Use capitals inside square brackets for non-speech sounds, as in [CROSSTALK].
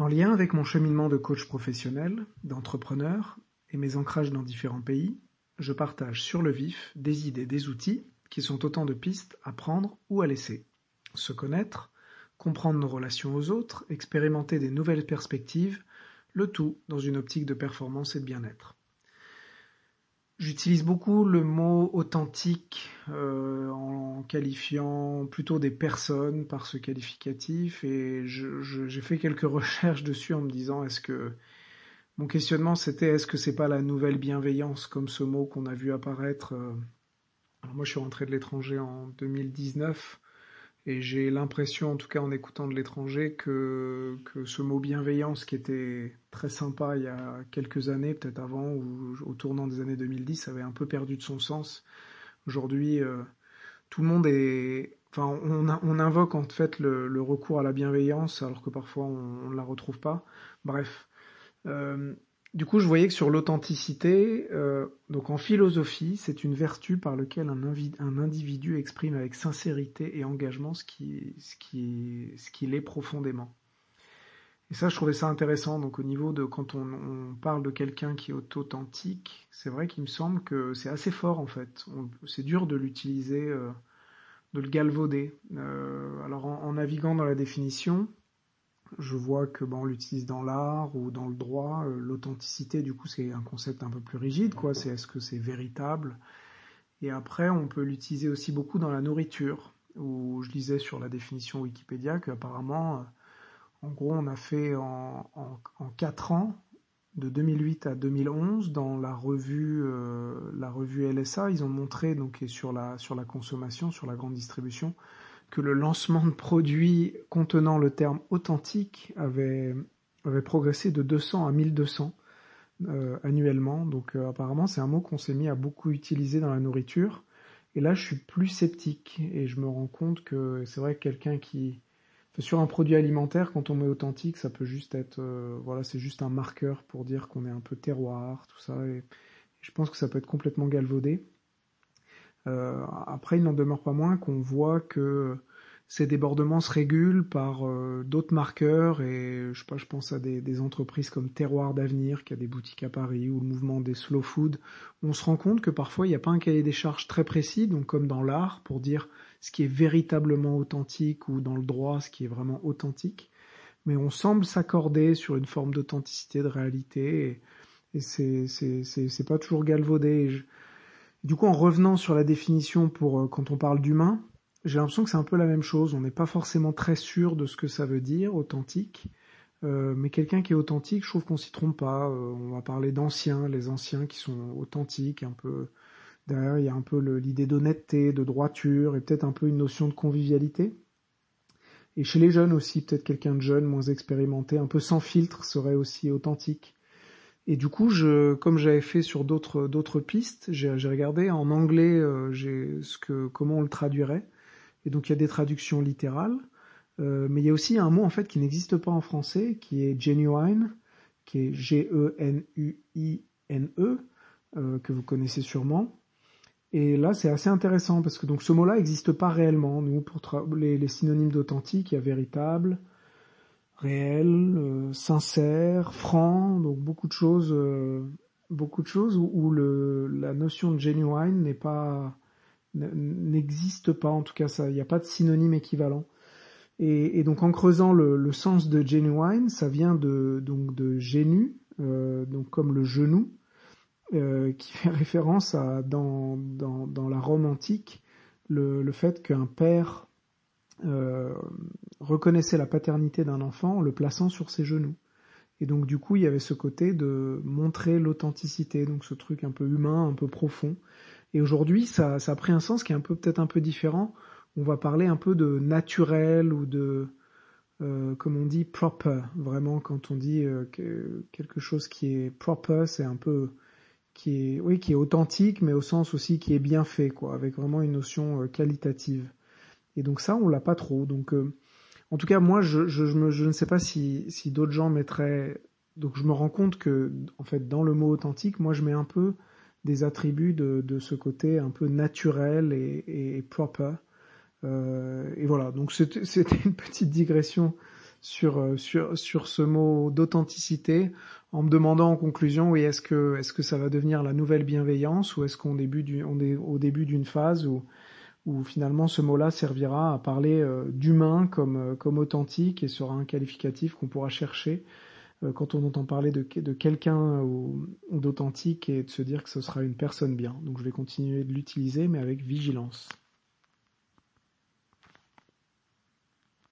En lien avec mon cheminement de coach professionnel, d'entrepreneur et mes ancrages dans différents pays, je partage sur le vif des idées, des outils qui sont autant de pistes à prendre ou à laisser. Se connaître, comprendre nos relations aux autres, expérimenter des nouvelles perspectives, le tout dans une optique de performance et de bien-être. J'utilise beaucoup le mot authentique euh, en qualifiant plutôt des personnes par ce qualificatif et j'ai fait quelques [LAUGHS] recherches dessus en me disant est-ce que mon questionnement c'était est-ce que c'est pas la nouvelle bienveillance comme ce mot qu'on a vu apparaître euh, alors moi je suis rentré de l'étranger en 2019 et j'ai l'impression, en tout cas en écoutant de l'étranger, que, que ce mot bienveillance qui était très sympa il y a quelques années, peut-être avant ou au tournant des années 2010, avait un peu perdu de son sens. Aujourd'hui, euh, tout le monde est... Enfin, on, invoque en fait le, le, recours à la bienveillance alors que parfois on ne la retrouve pas. Bref. Euh, du coup, je voyais que sur l'authenticité, euh, donc en philosophie, c'est une vertu par laquelle un, individu exprime avec sincérité et engagement ce qui, ce qui, ce qu'il est profondément. Et ça, je trouvais ça intéressant. Donc au niveau de quand on, on parle de quelqu'un qui est authentique, c'est vrai qu'il me semble que c'est assez fort en fait. C'est dur de l'utiliser, euh, de le galvauder. Euh, alors en, en, naviguant dans la définition, je vois que on l'utilise dans l'art ou dans le droit. Euh, l'authenticité, du coup, c'est un concept un peu plus rigide, quoi. C'est est-ce que c'est véritable? Et après, on peut l'utiliser aussi beaucoup dans la nourriture, où je lisais sur la définition Wikipédia qu'apparemment, euh, en gros, on a fait en, en, 4 ans, de 2008 à 2011, dans la revue, euh, la revue LSA, ils ont montré, donc, sur la, sur la consommation, sur la grande distribution, que le lancement de produits contenant le terme authentique avait, progressé de 200 à 1200 euh, annuellement. Donc euh, apparemment c'est un mot qu'on s'est mis à beaucoup utiliser dans la nourriture. Et là je suis plus sceptique et je me rends compte que c'est vrai que quelqu'un qui sur un produit alimentaire quand on met authentique ça peut juste être euh, voilà c'est juste un marqueur pour dire qu'on est un peu terroir tout ça et je pense que ça peut être complètement galvaudé. Euh, après, il n'en demeure pas moins qu'on voit que ces débordements se régulent par euh, d'autres marqueurs et je sais pas, je pense à des, des entreprises comme Terroir d'avenir qui a des boutiques à Paris ou le mouvement des slow food. On se rend compte que parfois il n'y a pas un cahier des charges très précis, donc comme dans l'art pour dire ce qui est véritablement authentique ou dans le droit ce qui est vraiment authentique, mais on semble s'accorder sur une forme d'authenticité, de réalité et, et c'est c'est pas toujours galvaudé. Du coup, en revenant sur la définition pour euh, quand on parle d'humain, j'ai l'impression que c'est un peu la même chose. On n'est pas forcément très sûr de ce que ça veut dire, authentique. Euh, mais quelqu'un qui est authentique, je trouve qu'on s'y trompe pas. Euh, on va parler d'anciens, les anciens qui sont authentiques, un peu. Derrière, il y a un peu l'idée d'honnêteté, de droiture, et peut-être un peu une notion de convivialité. Et chez les jeunes aussi, peut-être quelqu'un de jeune, moins expérimenté, un peu sans filtre, serait aussi authentique. Et du coup, comme j'avais fait sur d'autres pistes, j'ai regardé en anglais euh, comment on le traduirait. Et donc il y a des traductions littérales, euh, mais il y a aussi un mot en fait qui n'existe pas en français, qui est genuine, qui est G-E-N-U-I-N-E, -E, euh, que vous connaissez sûrement. Et là, c'est assez intéressant parce que donc ce mot-là n'existe pas réellement. Nous, pour les, les synonymes d'authentique, il y a véritable, réel, sincère, franc, donc beaucoup de choses, euh, beaucoup de choses où, le, la notion de genuine n'est pas, n'existe pas. En tout cas, ça, il n'y a pas de synonyme équivalent. Et, donc en creusant le, sens de genuine, ça vient de donc de euh, donc comme le genou, euh, qui [LAUGHS] fait référence à dans dans, dans la Rome antique le, le fait qu'un père euh, reconnaissait la paternité d'un enfant en le plaçant sur ses genoux. Et donc du coup, il y avait ce côté de montrer l'authenticité, donc ce truc un peu humain, un peu profond. Et aujourd'hui, ça, ça a pris un sens qui est un peu peut-être un peu différent. On va parler un peu de naturel ou de, euh, comme on dit, proper. Vraiment, quand on dit euh, que quelque chose qui est proper, c'est un peu qui est, oui, qui est authentique, mais au sens aussi qui est bien fait, quoi, avec vraiment une notion euh, qualitative. Et donc ça, on l'a pas trop. Donc, euh, en tout cas, moi, je, je, me, je ne sais pas si, si d'autres gens mettraient. Donc, je me rends compte que, en fait, dans le mot authentique, moi, je mets un peu des attributs de, de ce côté un peu naturel et, et proper. Euh, et voilà. Donc, c'était [LAUGHS] une petite digression sur, sur, sur ce mot d'authenticité en me demandant en conclusion, oui, est-ce que, est-ce que ça va devenir la nouvelle bienveillance ou est-ce qu'on début du, on est au début d'une phase où, où finalement ce mot-là servira à parler d'humain comme, comme authentique et sera un qualificatif qu'on pourra chercher euh, quand on entend parler de, de quelqu'un d'authentique et de se dire que ce sera une personne bien. Donc je vais continuer de l'utiliser, mais avec vigilance.